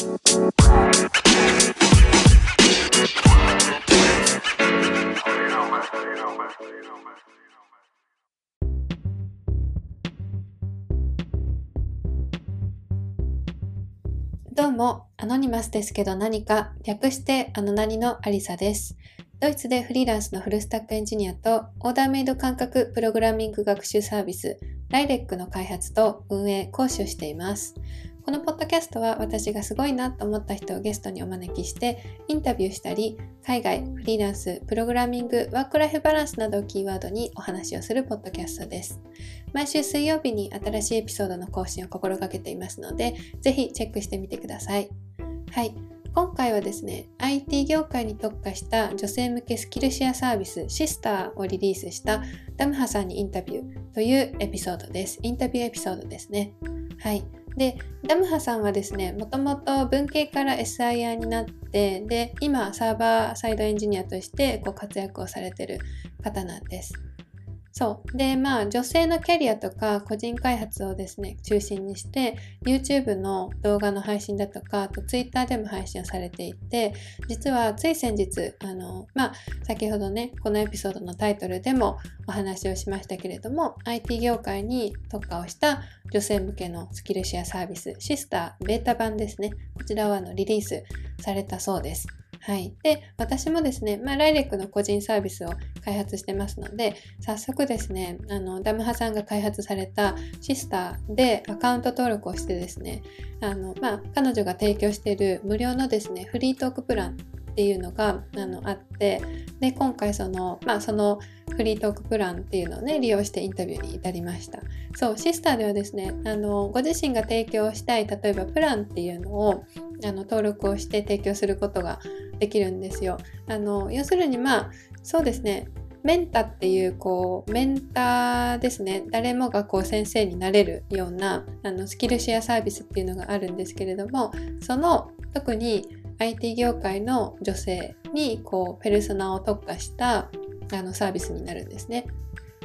どうも、アノニマスですけど何か、略してあの何のアリサです。ドイツでフリーランスのフルスタックエンジニアとオーダーメイド感覚プログラミング学習サービス、ライレックの開発と運営、講師をしています。このポッドキャストは私がすごいなと思った人をゲストにお招きしてインタビューしたり海外、フリーランス、プログラミング、ワークライフバランスなどをキーワードにお話をするポッドキャストです。毎週水曜日に新しいエピソードの更新を心がけていますのでぜひチェックしてみてください。はい。今回はですね、IT 業界に特化した女性向けスキルシェアサービスシスターをリリースしたダムハさんにインタビューというエピソードです。インタビューエピソードですね。はい。で、ダムハさんはですね、もともと文系から SIR になって、で、今サーバーサイドエンジニアとしてこう活躍をされてる方なんです。そう。で、まあ、女性のキャリアとか個人開発をですね、中心にして、YouTube の動画の配信だとか、あと Twitter でも配信をされていて、実はつい先日、あの、まあ、先ほどね、このエピソードのタイトルでもお話をしましたけれども、IT 業界に特化をした女性向けのスキルシェアサービス、シスターベータ版ですね。こちらはあのリリースされたそうです。はい。で、私もですね、まあ、ライレックの個人サービスを開発してますので、早速ですね、あの、ダムハさんが開発されたシスターでアカウント登録をしてですね、あの、まあ、彼女が提供している無料のですね、フリートークプランっていうのがあのあってで今回その,、まあ、そのフリートークプランっていうのをね利用してインタビューに至りましたそうシスターではですねあのご自身が提供したい例えばプランっていうのをあの登録をして提供することができるんですよあの要するにまあそうですねメンタっていうこうメンターですね誰もがこう先生になれるようなあのスキルシェアサービスっていうのがあるんですけれどもその特に IT 業界の女性にこうペルソナを特化したあのサービスになるんですね。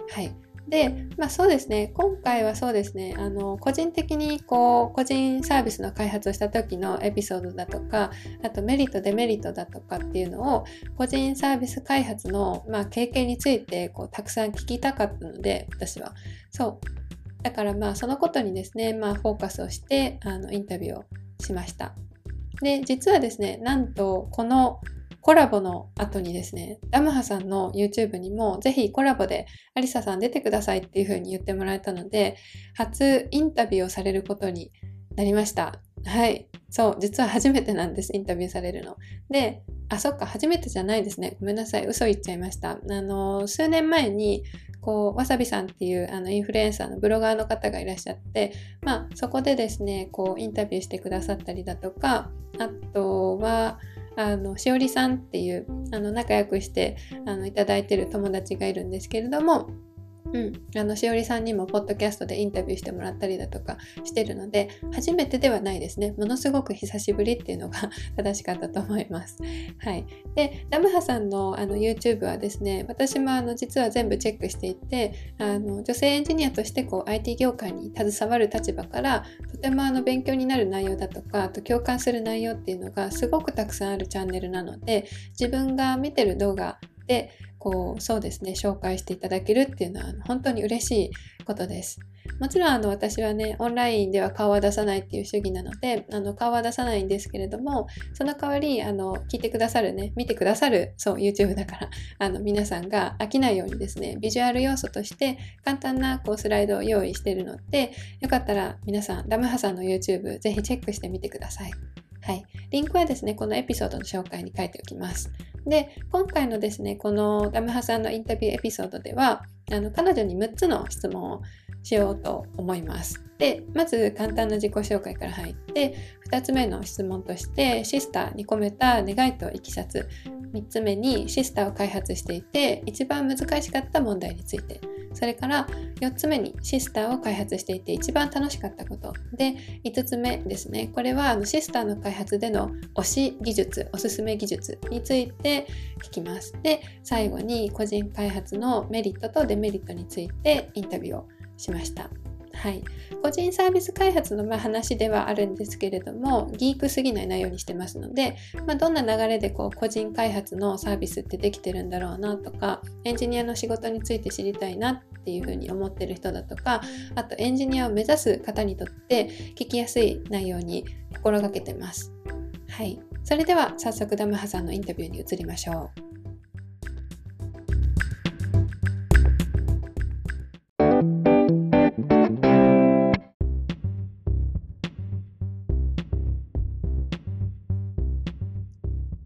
はい。で、まあそうですね、今回はそうですね、あの、個人的にこう、個人サービスの開発をした時のエピソードだとか、あとメリット、デメリットだとかっていうのを、個人サービス開発の、まあ、経験について、こう、たくさん聞きたかったので、私は。そう。だからまあ、そのことにですね、まあ、フォーカスをして、あの、インタビューをしました。で、実はですね、なんと、このコラボの後にですね、ダムハさんの YouTube にもぜひコラボでアリサさん出てくださいっていう風に言ってもらえたので、初インタビューをされることになりました。はい。そう、実は初めてなんです、インタビューされるの。で、あ、そっか、初めてじゃないですね。ごめんなさい、嘘言っちゃいました。あの、数年前に、こう、わさびさんっていうあのインフルエンサーのブロガーの方がいらっしゃって、まあ、そこでですね、こう、インタビューしてくださったりだとか、あとは、あの、しおりさんっていう、あの、仲良くしてあのいただいてる友達がいるんですけれども、うん、あのしおりさんにもポッドキャストでインタビューしてもらったりだとかしてるので初めてではないですね。ものすごく久しぶりっていうのが 正しかったと思います。はい。でダムハさんのあの YouTube はですね私もあの実は全部チェックしていてあの女性エンジニアとしてこう IT 業界に携わる立場からとてもあの勉強になる内容だとかあと共感する内容っていうのがすごくたくさんあるチャンネルなので自分が見てる動画でこうそうですね紹介していただけるっていうのは本当に嬉しいことです。もちろんあの私はねオンラインでは顔は出さないっていう主義なのであの顔は出さないんですけれどもその代わりあの聞いてくださるね見てくださるそう YouTube だからあの皆さんが飽きないようにですねビジュアル要素として簡単なこうスライドを用意してるのでよかったら皆さんダムハさんの YouTube ぜひチェックしてみてください。はい。リンクはですね、このエピソードの紹介に書いておきます。で、今回のですね、このダムハさんのインタビューエピソードでは、あの彼女に6つの質問をしようと思います。で、まず簡単な自己紹介から入って、2つ目の質問として、シスターに込めた願いといきさつ、3つ目にシスターを開発していて、一番難しかった問題について、それから4つ目にシスターを開発していて一番楽しかったこと。で5つ目ですね。これはあのシスターの開発での推し技術おすすめ技術について聞きます。で最後に個人開発のメリットとデメリットについてインタビューをしました。はい、個人サービス開発のま話ではあるんですけれどもギークすぎない内容にしてますので、まあ、どんな流れでこう個人開発のサービスってできてるんだろうなとかエンジニアの仕事について知りたいなっていうふうに思ってる人だとかあとエンジニアを目指す方にとって聞きやすい内容に心がけてます。はい、それでは早速ダムハさんのインタビューに移りましょう。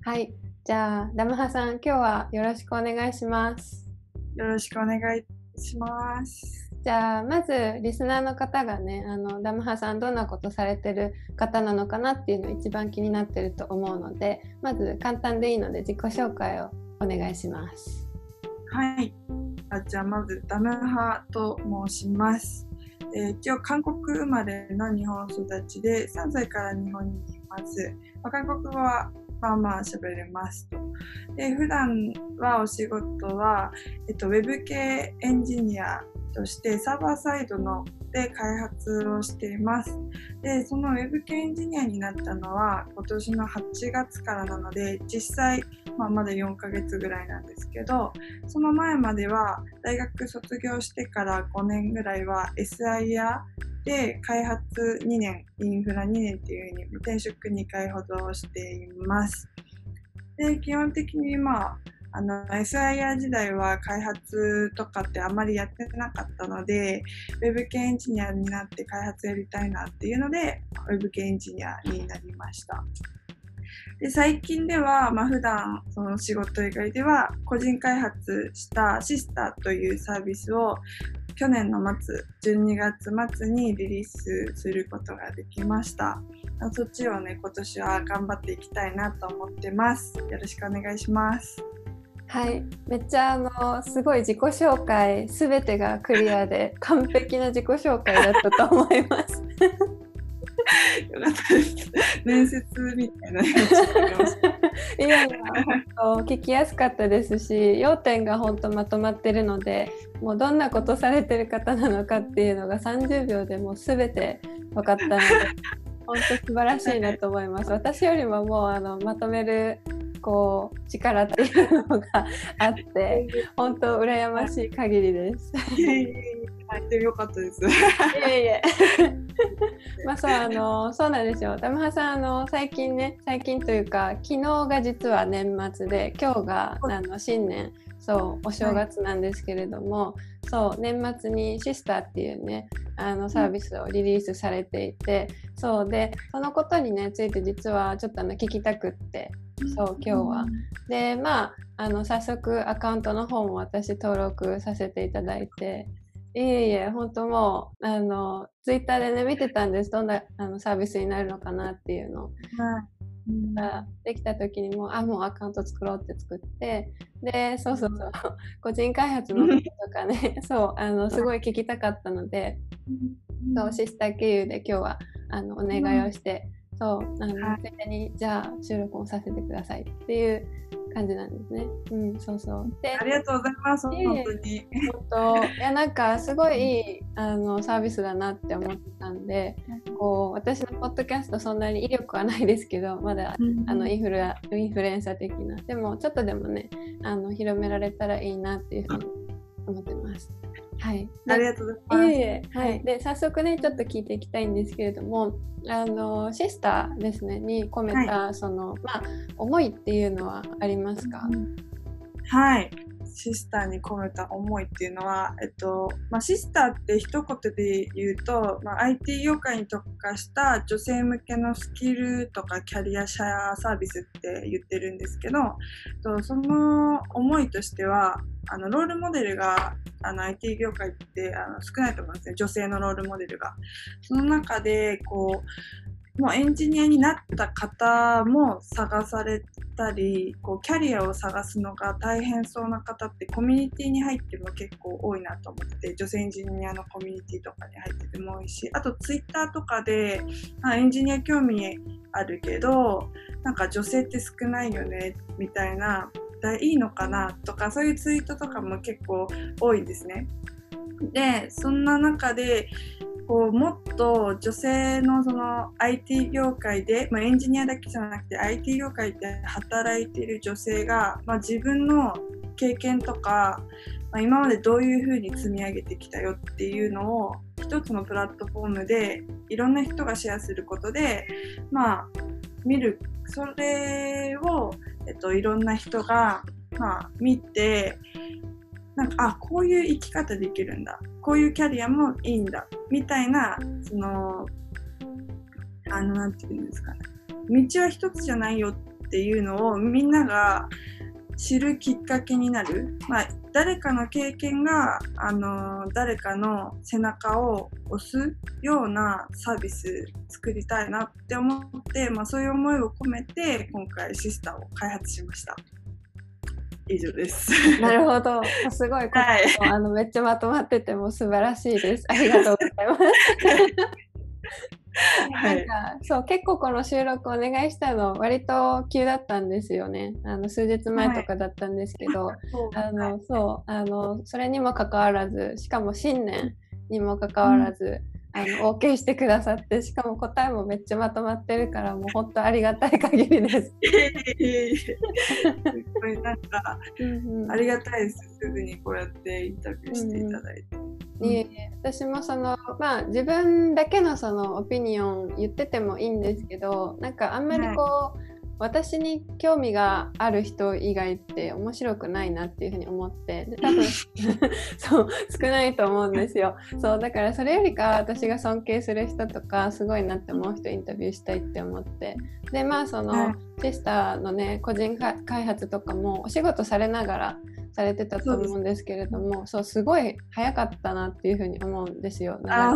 はい。じゃあ、ダムハさん、今日はよろしくお願いします。よろしくお願いします。じゃあ、まず、リスナーの方がね、あの、ダムハさん、どんなことされてる方なのかなっていうの一番気になってると思うので、まず、簡単でいいので、自己紹介をお願いします。はい。あじゃあ、まず、ダムハと申します。えー、一応韓国生まれの日本育ちで3歳から日本にいます。まあ、韓国語はまあまあ喋れますと。で、普段はお仕事は、えっと、ウェブ系エンジニアとしてサーバーサイドので開発をしています。で、そのウェブ系エンジニアになったのは今年の8月からなので、実際、まあ、まだ4ヶ月ぐらいなんですけど、その前までは大学卒業してから5年ぐらいは SIR で開発2年、インフラ2年っていうふうに転職2回ほどしています。で、基本的にまあ、あの SIR 時代は開発とかってあまりやってなかったので、Web 系エンジニアになって開発やりたいなっていうので、Web 系エンジニアになりました。で最近では、まあ、普段その仕事以外では個人開発したシスターというサービスを去年の末、12月末にリリースすることができました。そっちをね、今年は頑張っていきたいなと思ってます。よろしくお願いします。はい、めっちゃあのすごい自己紹介すべてがクリアで 完璧な自己紹介だったと思います。よかったです。面接みたいな。いやいや、聞きやすかったですし、要点が本当まとまってるので、もうどんなことされてる方なのかっていうのが30秒でもうすべて分かったので、本当素晴らしいなと思います。私よりももうあのまとめるこう力っていうのがあって本当羨ましい限りです。いえいえかったです。いえいえ。まあそうあのそうなんですよ。ダムハさんあの最近ね最近というか昨日が実は年末で今日があの新年そうお正月なんですけれども、はい、そう年末にシスターっていうねあのサービスをリリースされていて、うん、そうでそのことにねついて実はちょっとあの聞きたくってそう今日は。でまああの早速アカウントの方も私登録させていただいていえいえ本当もうあのツイッターでね見てたんです。どんなあのサービスになるのかなっていうの。ができた時にもあもうアカウント作ろうって作ってでそうそうそう個人開発のこととかね そうあのすごい聞きたかったのでそうシスター経由で今日はあのお願いをして、そうあの、はい、にじゃあ収録をさせてくださいっていう感じなんですね。うん、そうそう。で、ありがとうございます。本当に。本当、いや、なんかすごいあのサービスだなって思ってたんで。こう、私のポッドキャストそんなに威力はないですけど、まだ、うん、あのインフルインフルエンサー的な。でも、ちょっとでもね、あの広められたらいいなっていうふうに思ってます。はい、ありがとうございます。いえい。えはい、で早速ねちょっと聞いていきたいんですけれどもあのシスターですねに込めた、はい、そのまあ思いっていうのはありますか、はい。シスターに込めた思いっていうのは、えっとまあ、シスターって一言で言うと、まあ、IT 業界に特化した女性向けのスキルとかキャリアシェアサービスって言ってるんですけどとその思いとしてはあのロールモデルがあの IT 業界ってあの少ないと思うんですね女性のロールモデルが。その中でこうもうエンジニアになった方も探されたりこうキャリアを探すのが大変そうな方ってコミュニティに入っても結構多いなと思って女性エンジニアのコミュニティとかに入ってても多いしあとツイッターとかであエンジニア興味あるけどなんか女性って少ないよねみたいないいのかなとかそういうツイートとかも結構多いんですね。でそんな中でこうもっと女性のその IT 業界で、まあ、エンジニアだけじゃなくて IT 業界で働いている女性が、まあ、自分の経験とか、まあ、今までどういうふうに積み上げてきたよっていうのを一つのプラットフォームでいろんな人がシェアすることでまあ見るそれを、えっと、いろんな人が、まあ、見てなんかあこういう生き方できるんだ。こういうキャリアもいいんだ。みたいなそのあのなんていうんですかね。道は一つじゃないよっていうのをみんなが知るきっかけになる、まあ、誰かの経験が、あの誰かの背中を押すようなサービス作りたいなって思って、まあ、そういう思いを込めて今回シスターを開発しました。以上です。なるほど。すごい、はい、あのめっちゃまとまってても素晴らしいです。ありがとうございます。はい、なんかそう結構この収録お願いしたの割と急だったんですよね。あの数日前とかだったんですけど、はい、あのそうあのそれにもかかわらずしかも新年にもかかわらず、あの OK してくださってしかも答えもめっちゃまとまってるからもう本当ありがたい限りです。これなんか、うんうん、ありがたいですすぐにこうやってインタビューしていただいて。うん、いえいえ私もそのまあ自分だけのそのオピニオン言っててもいいんですけどなんかあんまりこう、はい私に興味がある人以外って面白くないなっていうふうに思ってで多分 そう少ないと思うんですよ。そうだからそれよりか私が尊敬する人とかすごいなって思う人インタビューしたいって思って。でまあその、はい、テスターのね個人開発とかもお仕事されながらされてたと思うんですけれどもそうすごい早かったなっていうふうに思うんですよ。あ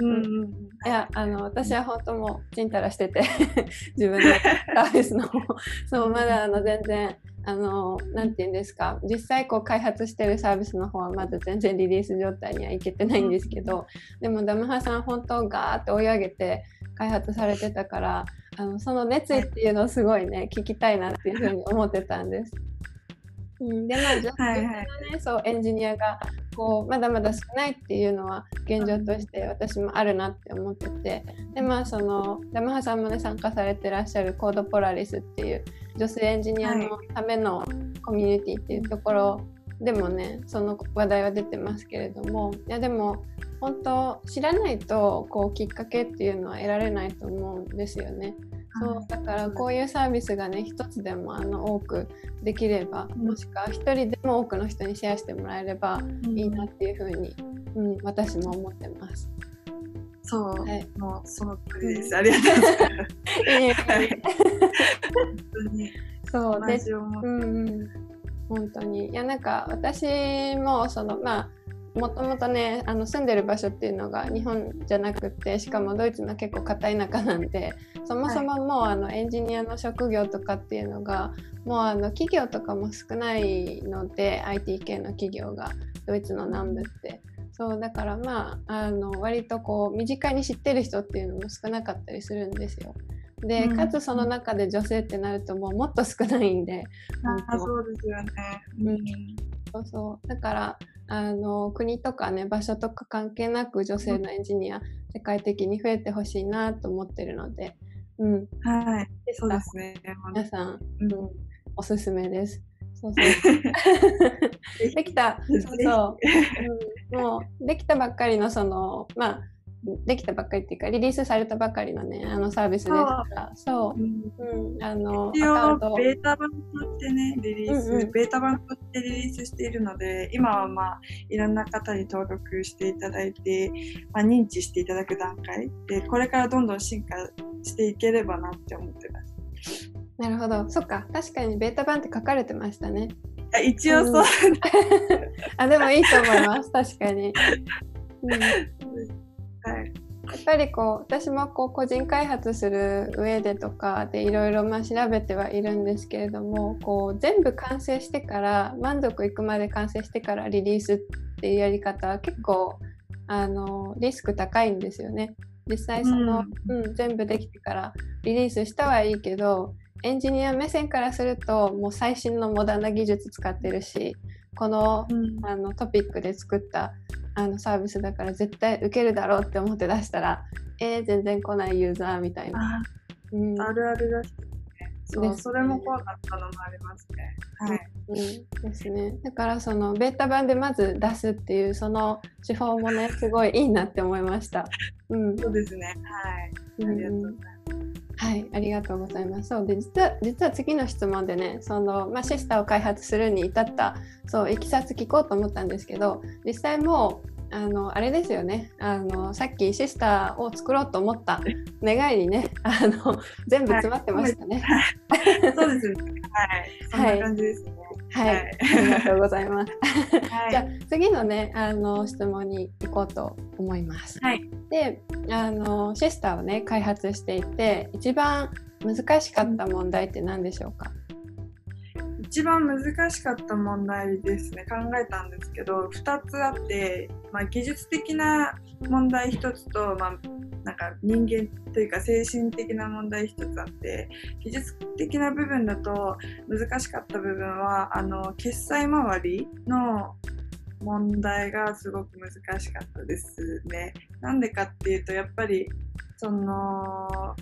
うん、いやあの私は本当もうちんたらしてて 自分のサービスのそうまだあの全然あのなんて言うんですか実際こう開発してるサービスの方はまだ全然リリース状態にはいけてないんですけどでもダムハさん本当ガーって追い上げて開発されてたからあのその熱意っていうのをすごいね聞きたいなっていうふうに思ってたんです。うん、でまあ女性のね、はいはい、そうエンジニアがこうまだまだ少ないっていうのは現状として私もあるなって思ってて。でまあそのヤマハさんもね参加されてらっしゃるコードポラリスっていう女性エンジニアのためのコミュニティっていうところでもねその話題は出てますけれども。いやでも本当知らないとこうきっかけっていうのは得られないと思うんですよね。そうだからこういうサービスがね一つでもあの多くできれば、もしくは一人でも多くの人にシェアしてもらえればいいなっていうふうに、うん、私も思ってます。そう、はい、もうその通りです。ありがとうございます。はい、本当に。そうで、うんうん、本当にいやなんか私もそのまあもともとねあの住んでる場所っていうのが日本じゃなくてしかもドイツの結構硬い中なんでそもそももう、あのエンジニアの職業とかっていうのがもうあの企業とかも少ないので IT 系の企業がドイツの南部ってそうだからまああの割とこう身近に知ってる人っていうのも少なかったりするんですよ。で、かつその中で女性ってなるともうもっと少ないんで。あそうですよね。うん、そうそう。だからあの国とかね場所とか関係なく女性のエンジニア、世界的に増えてほしいなと思ってるので、うん、はい、そうですね。皆さん、うん、おすすめです。そうそう。できた、そうそう、うん、もうできたばっかりのそのまあできたばっかりっていうかリリースされたばかりのねあのサービスですからそう、うん、あの一応ベータ版としてねリリース、うんうん、ベータ版としてリリースしているので今はまあいろんな方に登録していただいて、まあ、認知していただく段階。でこれからどんどん進化していければなって思ってます。なるほど。そっか。確かにベータ版って書かれてましたね。一応そう、うん、あでもいいと思います。確かに、うんはい、やっぱりこう私もこう個人開発する上でとかでいろいろ調べてはいるんですけれどもこう全部完成してから満足いくまで完成してからリリースっていうやり方は結構あのリスク高いんですよね。実際その、うん、うん、全部できてからリリースしたはいいけどエンジニア目線からするともう最新のモダンな技術使ってるしこのうんあのトピックで作ったあのサービスだから絶対受けるだろうって思って出したらえー、全然来ないユーザーみたいな。あうんあるあるだしね。そう、ねそれも怖かったのもありますね。はい。うん、ですね。だからそのベータ版でまず出すっていうその手法もねすごいいいなって思いました。うん、そうですね。はい。ありがとうございます。はい、ありがとうございます。そうで実は実は次の質問でね、そのまあ、シスターを開発するに至ったそういきさつ聞こうと思ったんですけど、実際もうあのあれですよね。あのさっきシスターを作ろうと思った願いにね、あの全部詰まってましたね。そうですね。はい。そんな感じですね。はい、はいありがとうございます。はい。じゃあ次のねあの質問に行こうと思います。はい。であのシスターをね開発していて一番難しかった問題って何でしょうか、一番難しかった問題ですね考えたんですけど2つあって、まあ、技術的な問題1つと、まあ、なんか人間というか精神的な問題1つあって技術的な部分だと難しかった部分はあの決済周りの問題がすごく難しかったですね。なんでかっていうとやっぱりその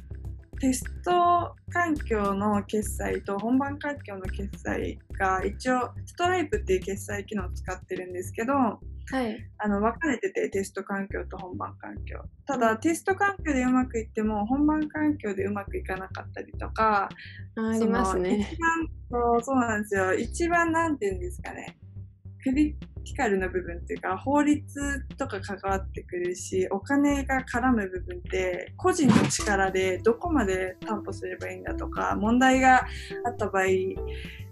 テスト環境の決済と本番環境の決済が一応ストライプっていう決済機能を使ってるんですけどはい。あの分かれててテスト環境と本番環境。ただテスト環境でうまくいっても本番環境でうまくいかなかったりとかあありますね。一番そうなんですよ。一番なんていうんですかね。クリティカルな部分っていうか法律とか関わってくるしお金が絡む部分って個人の力でどこまで担保すればいいんだとか問題があった場合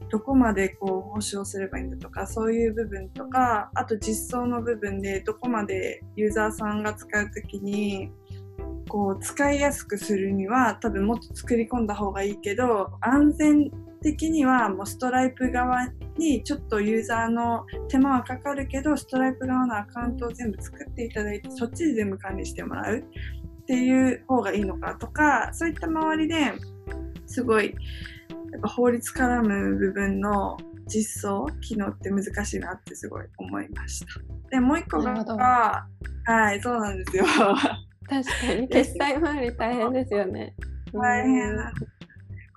どこまでこう保証すればいいんだとかそういう部分とかあと実装の部分でどこまでユーザーさんが使う時にこう使いやすくするには多分もっと作り込んだ方がいいけど安全的にはもうストライプ側にちょっとユーザーの手間はかかるけどストライプ側のアカウントを全部作っていただいてそっちで全部管理してもらうっていう方がいいのかとかそういった周りですごいやっぱ法律絡む部分の実装機能って難しいなってすごい思いました。でもう一個がはいそうなんですよ。確かに決済周り大変ですよね。大変なんですね。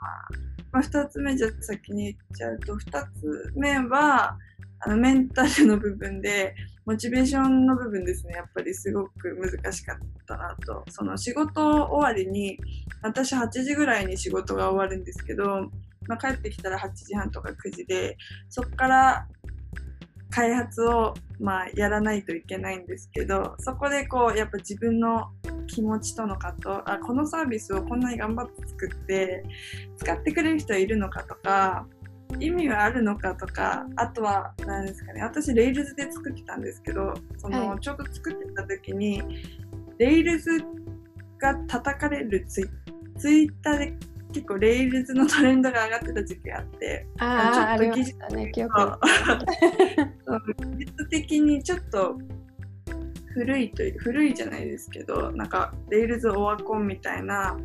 まあ、ま2つ目じゃ先に言っちゃうと2つ目はあのメンタルの部分でモチベーションの部分ですね。やっぱりすごく難しかったなと。その仕事終わりに私8時ぐらいに仕事が終わるんですけど、まあ、帰ってきたら8時半とか9時でそっから開発を、まあ、やらないといけないんですけどそこでこうやっぱ自分の気持ちとの葛藤あこのサービスをこんなに頑張って作って使ってくれる人はいるのかとか意味はあるのかとかあとは何ですかね私レイルズで作ってたんですけどその、はい。ちょうど作ってた時にRails が叩かれるツイツイッターで結構 Rails のトレンドが上がってた時期があってああ、ちょっと技術ね、技術的にちょっと古いという古いじゃないですけどなんか Rails オワコンみたいな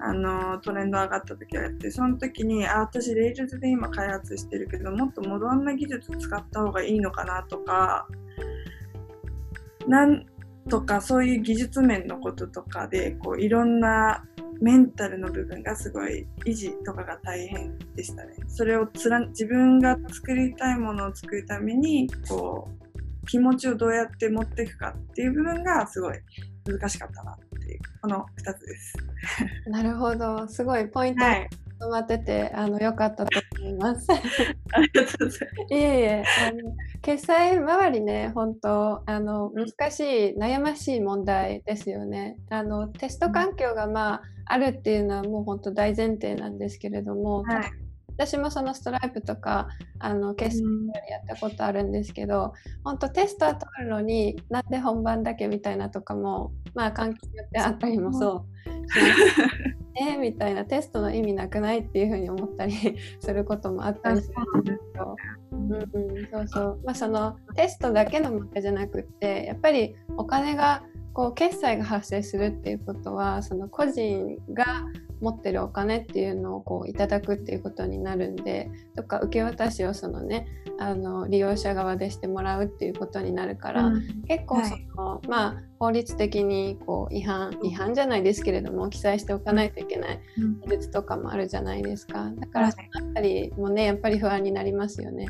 あのトレンド上がった時があってその時にあ私 Rails で今開発してるけどもっとモダンな技術使った方がいいのかなとかなんとかそういう技術面のこととかでこういろんなメンタルの部分がすごい維持とかが大変でしたね。それをつら自分が作りたいものを作るためにこう気持ちをどうやって持っていくかっていう部分がすごい難しかったなっていうこの2つです。なるほど、すごいポイントがはい、まとまってて、あの良かったと思います。ありがとうございます。いえいえ、あの決済周りね、本当あの難しい悩ましい問題ですよね。あのテスト環境がまああるっていうのはもう本当大前提なんですけれども、はい私もそのストライプとかあの決済うんやったことあるんですけど、本当テストは通るのになんで本番だけみたいなとかもまあ関係によってあったりもそうします。えーみたいなテストの意味なくないっていうふうに思ったり することもあったりするんですけど。うんうん、そうそう。まあそのテストだけの問題じゃなくって、やっぱりお金がこう決済が発生するっていうことは、その個人が持ってるお金っていうのをこういただくっていうことになるんでとか受け渡しをそのねあの利用者側でしてもらうっていうことになるから、うん、結構その、はい、まあ法律的にこう違反違反じゃないですけれども記載しておかないといけない法律とかもあるじゃないですか。だからそのあたりもねやっぱり不安になりますよね。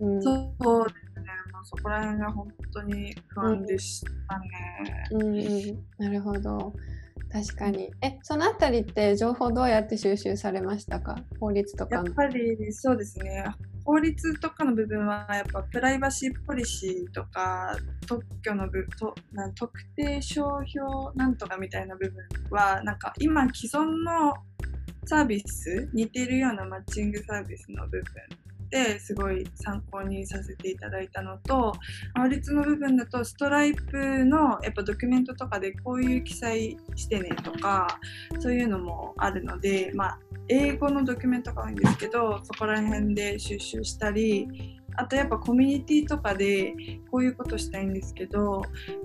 うん、そうですね。もうそこら辺が本当に不安でしたね。うん、うん、なるほど確かに。え、そのあたりって情報どうやって収集されましたか？法律とかやっぱりそうですね。法律とかの部分はやっぱプライバシーポリシーとか特許の部とな特定商標なんとかみたいな部分はなんか今既存のサービス似てるようなマッチングサービスの部分ってすごい参考にさせていただいたのと法律の部分だとストライプのやっぱドキュメントとかでこういう記載してねとかそういうのもあるのでまあ英語のドキュメントが多いんですけどそこら辺で収集したりあとやっぱコミュニティとかでこういうことしたいんですけど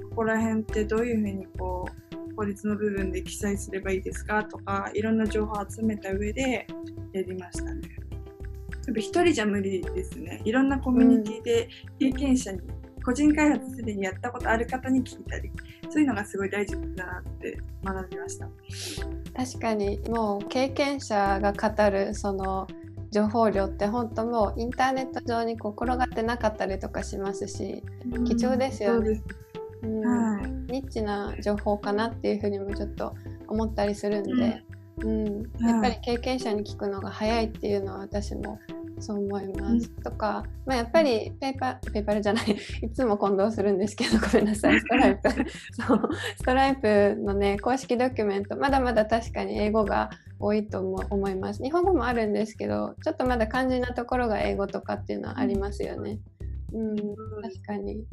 ここら辺ってどういうふうにこう法律の部分で記載すればいいですかとかいろんな情報を集めた上でやりましたね。やっぱ一人じゃ無理ですね。いろんなコミュニティで経験者に、個人開発すでにやったことある方に聞いたり、そういうのがすごい大事だなって学びました。確かにもう経験者が語るその情報量って本当もうインターネット上にこう転がってなかったりとかしますし、貴重ですよね。うん、はい、ニッチな情報かなっていうふうにもちょっと思ったりするんで、うん、やっぱり経験者に聞くのが早いっていうのは私もそう思います。うん、とか、まあ、やっぱりペーパーペーパーじゃない。いつも混同するんですけどごめんなさい。ストライプ。そう。ストライプのね公式ドキュメント。まだまだ確かに英語が多いと思います。日本語もあるんですけどちょっとまだ肝心なところが英語とかっていうのはありますよね。うん、確かに。う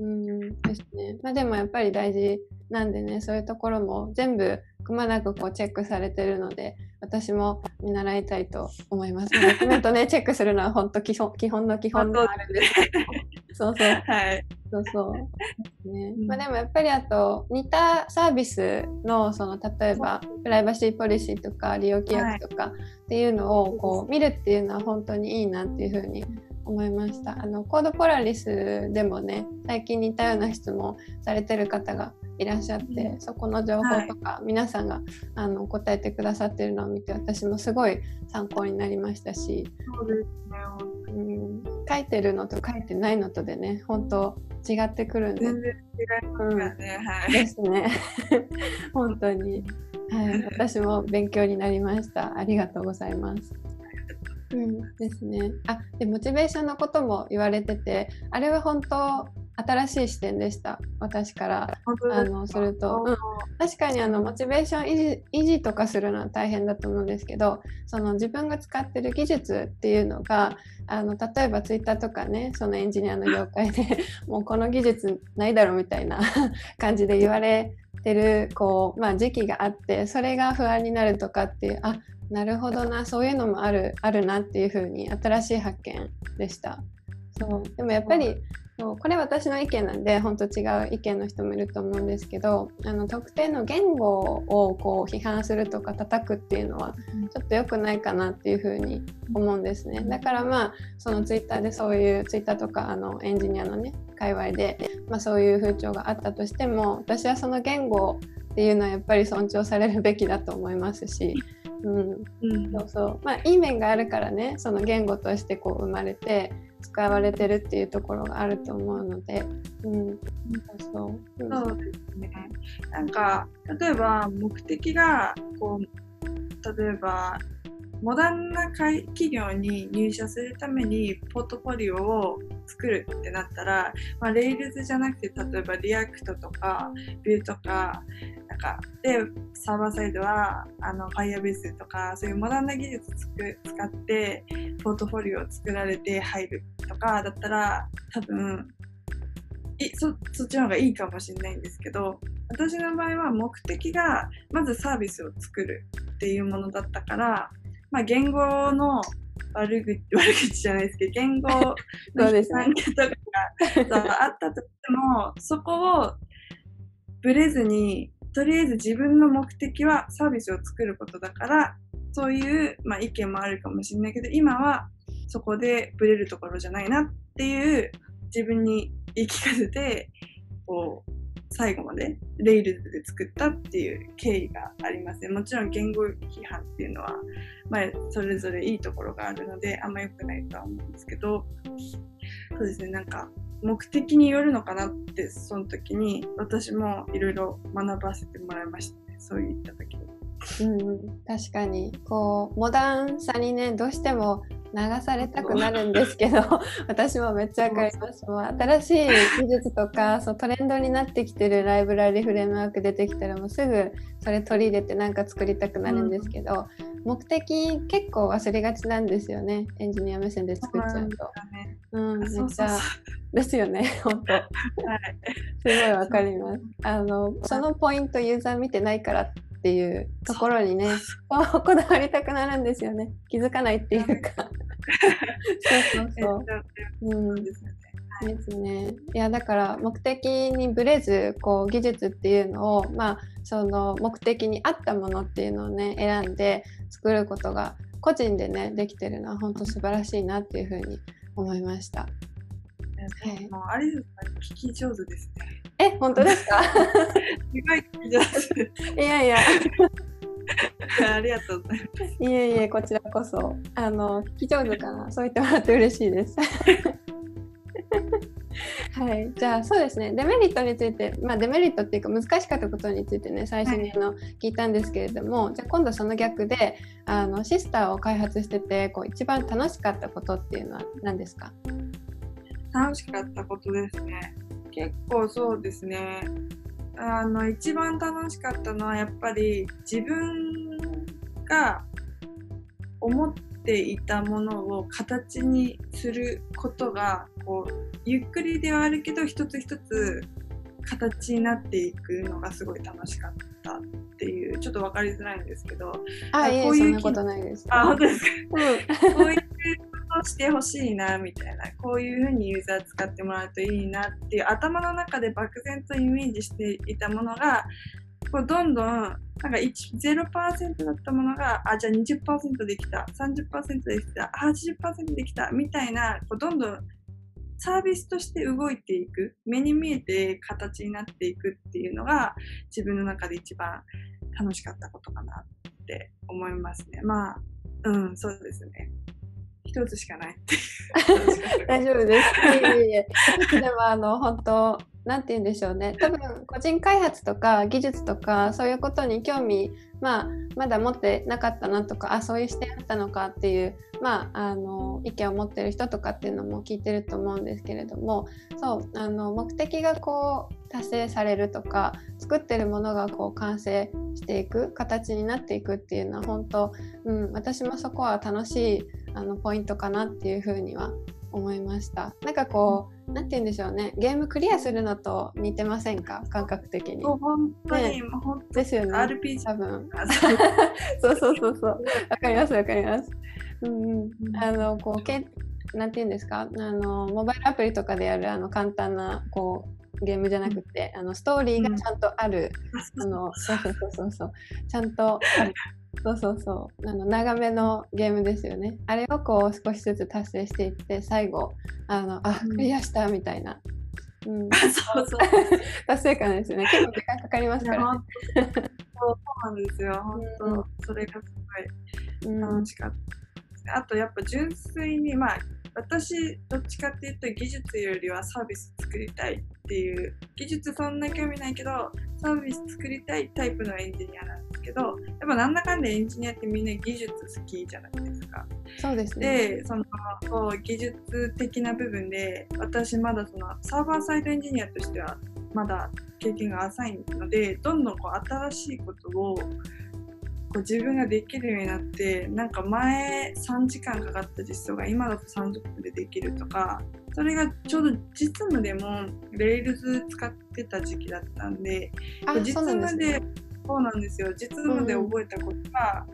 んですね。まあでもやっぱり大事なんでね、そういうところも全部くまなくこうチェックされてるので、私も見習いたいと思います。ドキュメントね、チェックするのは本当基本基本の基本ではあるんですけど。そうそう。はい。そうそう。ね。まあでもやっぱりあと似たサービスのその例えばプライバシーポリシーとか利用規約とかっていうのをこう見るっていうのは本当にいいなっていうふうに思いました。あのコードポラリスでもね最近似たような質問されてる方がいらっしゃって、うん、そこの情報とか、皆さんがあの答えてくださってるのを見て私もすごい参考になりましたし。そうですね、うん、書いてるのと書いてないのとでね本当違ってくるんで。全然違いますね、うん、はい。ですね。本当に、はい、私も勉強になりました。ありがとうございますうん、ですね。あでモチベーションのことも言われててあれは本当新しい視点でした。私から。あのすると、うん、確かにあのモチベーション維持維持とかするのは大変だと思うんですけどその自分が使ってる技術っていうのがあの例えばツイッターとかねそのエンジニアの業界で もうこの技術ないだろみたいな 感じで言われてるこう、まあ、時期があってそれが不安になるとかっていうあなるほどな。そういうのもあるあるなっていうふうに新しい発見でした。そう。でもやっぱりそう。これ私の意見なんで本当違う意見の人もいると思うんですけどあの特定の言語をこう批判するとか叩くっていうのはちょっと良くないかなっていうふうに思うんですね。だからまあそのツイッターでそういうツイッターとかあのエンジニアのね界隈で、まあ、そういう風潮があったとしても私はその言語っていうのはやっぱり尊重されるべきだと思いますしうん、うん、そうそう。まあいい面があるからねその言語としてこう生まれて使われてるっていうところがあると思うので、うん、そうそう、そうですね。なんか例えば目的がこう例えばモダンな企業に入社するためにポートフォリオを作るってなったら、まあ、Rails じゃなくて例えば React とか Vue とかなんかでサーバーサイドはあの Firebase とかそういうモダンな技術つく使ってポートフォリオを作られて入るとかだったら多分いそそっちの方がいいかもしれないんですけど私の場合は目的がまずサービスを作るっていうものだったからまあ、言語の悪口 悪口じゃないですけど言語の批判とかがあったとしてもそこをぶれずにとりあえず自分の目的はサービスを作ることだからそういう、まあ、意見もあるかもしれないけど今はそこでブレるところじゃないなっていう自分に言い聞かせてこう最後までレイルズで作ったっていう経緯がありますね。もちろん言語批判っていうのは、まあ、それぞれいいところがあるのであんま良くないとは思うんですけどそうですねなんか目的によるのかなってその時に私もいろいろ学ばせてもらいましたねそういった時に。うん、確かにこうモダンさにねどうしても流されたくなるんですけど 私もめっちゃわかります。もう新しい技術とかそうトレンドになってきてるライブラリフレームワーク出てきたらもうすぐそれ取り入れてなんか作りたくなるんですけど、うん、目的結構忘れがちなんですよね。エンジニア目線で作っちゃうと。うん、めっちゃですよね本当、はい、すごいわかります。あのそのポイントユーザー見てないからっていうところにねこだわりたくなるんですよね気づかないっていうかそうそうそう。うんですね。いやだから目的にぶれずこう技術っていうのをまあその目的に合ったものっていうのをね選んで作ることが個人でねできてるのは本当素晴らしいなっていうふうに思いました。はい、もうアリスさん聞き上手ですね。え本当ですか？す。いやいや。ありがとうございます。いえいえ、こちらこそ。あの、聞き上手かな？そう言ってもらって嬉しいです。はい、じゃあそうですねデメリットについて、まあ、デメリットっていうか難しかったことについてね最初にあの、はい、聞いたんですけれどもじゃあ今度その逆であのシスターを開発しててこう一番楽しかったことっていうのは何ですか？楽しかったことですね。結構そうですね。あの一番楽しかったのはやっぱり自分が思っていたものを形にすることがこうゆっくりではあるけど一つ一つ形になっていくのがすごい楽しかったっていうちょっと分かりづらいんですけど。あこういうそんなことないです。あ本当ですか、うん、こういうしてほしいなみたいなこういうふうにユーザー使ってもらうといいなっていう頭の中で漠然とイメージしていたものがこうどんどんなんか0%だったものがあじゃあ20%できた30%できた80%できたみたいなこうどんどんサービスとして動いていく目に見えて形になっていくっていうのが自分の中で一番楽しかったことかなって思いますね。まあうんそうですね。一つしかない。大丈夫です。いえいえでもあの本当なんて言うんでしょうね。多分個人開発とか技術とかそういうことに興味、まあ、まだ持ってなかったなとかあそういう視点あったのかっていう、まあ、あの意見を持ってる人とかっていうのも聞いてると思うんですけれども。そうあの目的がこう達成されるとか作ってるものがこう完成していく形になっていくっていうのは本当、うん、私もそこは楽しいあのポイントかなっていうふうには思いました。なんかこう何て言うんでしょうね。ゲームクリアするのと似てませんか？感覚的に。本当に、ね、ですよね。RPG 多分。そう。そうそうそうわかりますわかります。うんうん。あのこうけなんて言うんですか？あのモバイルアプリとかでやるあの簡単なこうゲームじゃなくて、うん、あのストーリーがちゃんとある、うん、あのそうそうそうそう。ちゃんとあるそうそうそう。あの長めのゲームですよね。あれをこう少しずつ達成していって最後あのあクリアしたみたいな、うん、そうそう。達成感ですよね。結構時間かかりますから、ね、そうそうなんですよ。本当、うん、それがすごい楽しかった、うん、あとやっぱ純粋にまあ私どっちかっていうと技術よりはサービス作りたいっていう技術そんな興味ないけどサービス作りたいタイプのエンジニアなんですけどやっぱなんだかんだエンジニアってみんな技術好きじゃないですか。そうですね。でそのそう技術的な部分で私まだそのサーバーサイドエンジニアとしてはまだ経験が浅いのでどんどんこう新しいことをこう自分ができるようになってなんか前3時間かかった実装が今だと30分でできるとかそれがちょうど実務でも Rails 使ってた時期だったんで実務でそうなんですよ。実務で覚えたことが、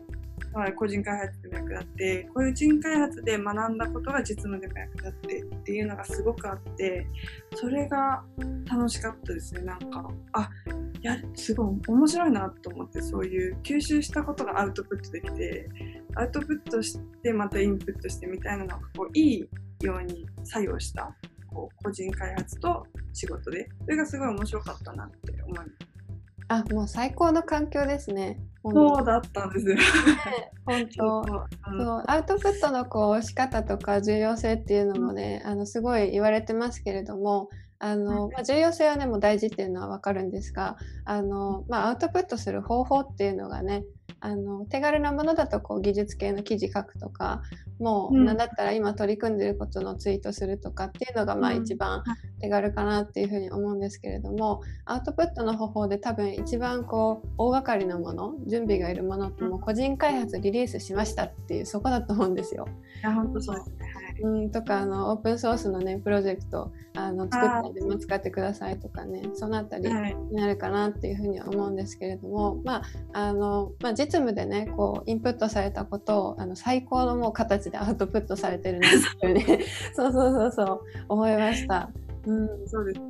まあ、個人開発でも役立って個人開発で学んだことが実務でも役立ってっていうのがすごくあってそれが楽しかったですね。なんかあやすごい面白いなと思ってそういう吸収したことがアウトプットできてアウトプットしてまたインプットしてみたいなのがこういいように作用したこう個人開発と仕事でそれがすごい面白かったなって思います。あもう最高の環境ですね。そうだったんですよ。本当、うん、そうアウトプットのこう仕方とか重要性っていうのもね、あのすごい言われてますけれどもあの、まあ、重要性はねもう大事っていうのは分かるんですがあの、まあ、アウトプットする方法っていうのがねあの手軽なものだとこう技術系の記事書くとかもう何だったら今取り組んでることのツイートするとかっていうのがまあ一番手軽かなっていうふうに思うんですけれどもアウトプットの方法で多分一番こう大掛かりなもの準備がいるものってもう個人開発リリースしましたっていうそこだと思うんですよ。いや本当そうですねうんとかあのオープンソースのねプロジェクトあの作ったのでも使ってくださいとかねそのあたりになるかなっていうふうには思うんですけれども、まああのまあ、実務でねこうインプットされたことをあの最高のもう形でアウトプットされてるなっていうね。そうそうそうそう思いました。うん、そうです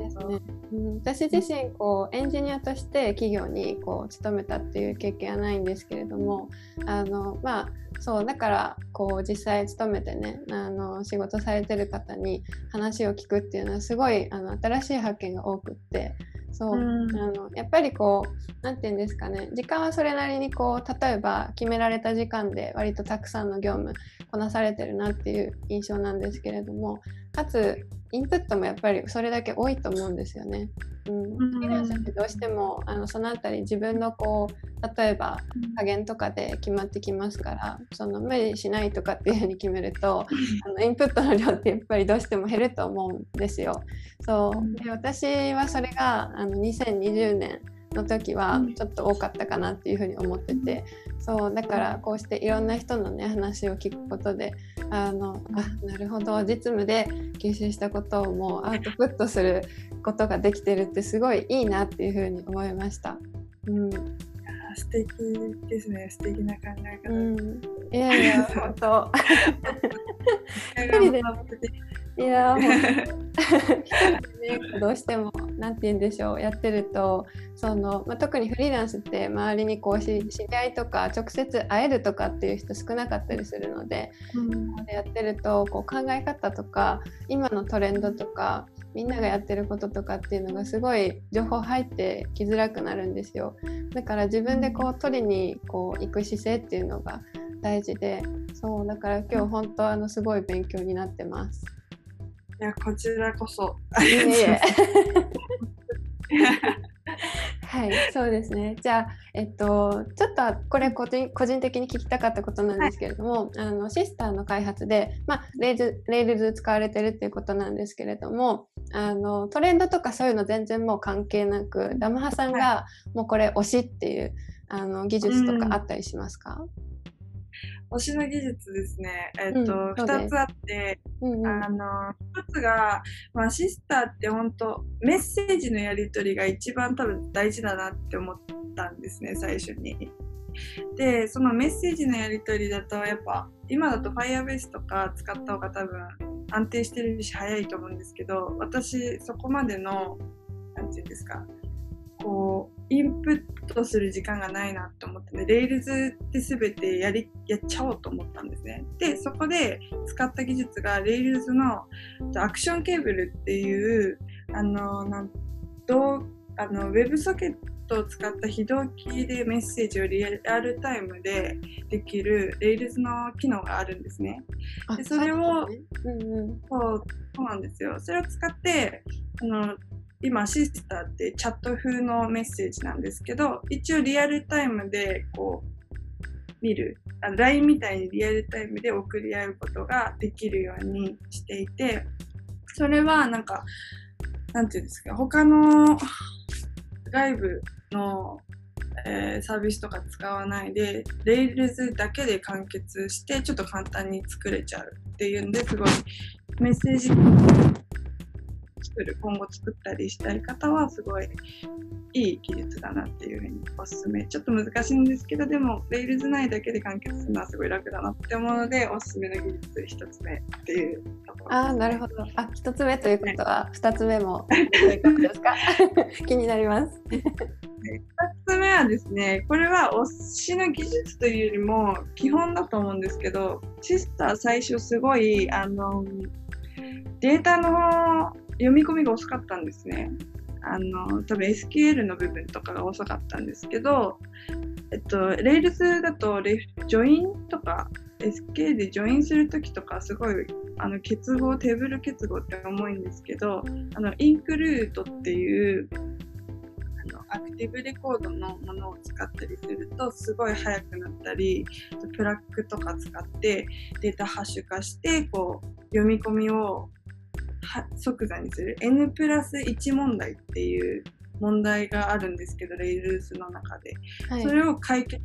ですね、うん、私自身こうエンジニアとして企業にこう勤めたっていう経験はないんですけれどもあのまあそうだからこう実際勤めてねあの仕事されてる方に話を聞くっていうのはすごいあの新しい発見が多くってそう、うん、あのやっぱりこう何て言うんですかね時間はそれなりにこう例えば決められた時間で割とたくさんの業務こなされてるなっていう印象なんですけれどもかつインプットもやっぱりそれだけ多いと思うんですよね。うん、フリーランスってどうしてもあのそのあたり自分のこう例えば加減とかで決まってきますからその無理しないとかっていうふうに決めるとあのインプットの量ってやっぱりどうしても減ると思うんですよ。そう。で私はそれがあの2020年の時はちょっと多かったかなっていうふうに思っててそうだからこうしていろんな人のね話を聞くことであのあなるほど実務で吸収したことをもうアウトプットすることができてるってすごいいいなっていうふうに思いました。うん素敵ですね。素敵な考え方、うん、いやいや 本当。一人でいや 一人でねどうしても何て言うんでしょう。やってるとその、まあ、特にフリーランスって周りにこう知り合いとか直接会えるとかっていう人少なかったりするので、うん、やってるとこう考え方とか今のトレンドとかみんながやってることとかっていうのがすごい情報入ってきづらくなるんですよだから自分でこう取りにこう行く姿勢っていうのが大事でそうだから今日本当あのすごい勉強になってます。いやこちらこそ。いえいえ はい、そうですね。じゃあ、えっと、ちょっとこれ個人個人的に聞きたかったことなんですけれども、はい、あの sister の開発で、まあ、レール Rails 使われてるっていうことなんですけれどもあのトレンドとかそういうの全然もう関係なくダムハさんがもうこれ推しっていうあの技術とかあったりしますか、うん推しの技術ですね、えっ、ー、と、うん、2つあって、うんうん、あの、1つが、まあ、シスターって本当メッセージのやり取りが一番多分大事だなって思ったんですね、最初に。で、そのメッセージのやり取りだと、やっぱ、今だと Firebase とか使った方が多分安定してるし早いと思うんですけど、私、そこまでの、なんていうんですか、こうインプットする時間がないなと思ってね、 Rails って全てやりやっちゃおうと思ったんですね。で、そこで使った技術が Rails の Action Cable っていう、あの、なんどあの WebSocket を使った非同期でメッセージをリアルタイムでできる Rails の機能があるんですね。でそれを、ねうんうん、そうそうなんですよ。それを使ってあの今 sister ってチャット風のメッセージなんですけど一応リアルタイムでこう見るあの LINE みたいにリアルタイムで送り合うことができるようにしていてそれはなんかなんていうんですか他の外部の、えー、サービスとか使わないで Rails だけで完結してちょっと簡単に作れちゃうっていうんですごいメッセージ作る今後作ったりしたい方はすごいいい技術だなっていうふうにおすすめ。ちょっと難しいんですけどでも Rails 内だけで完結するのはすごい楽だなって思うのでおすすめの技術一つ目っていうところ。ああなるほど。あ一つ目ということは二つ目もどういうことですか？気になります。2つ目はですねこれは推しの技術というよりも基本だと思うんですけどシスター最初すごいあのデータの読み込みが遅かったんですね。あの多分 SQL の部分とかが遅かったんですけど、えっと、Rails だとレジョインとか SK でジョインするときとかすごいあの結合テーブル結合って重いんですけどあのインクルートっていうあのアクティブレコードのものを使ったりするとすごい速くなったりプラックとか使ってデータハッシュ化してこう読み込みを即座にする。N プラス1問題っていう問題があるんですけど Rails の中で、はい、それを解決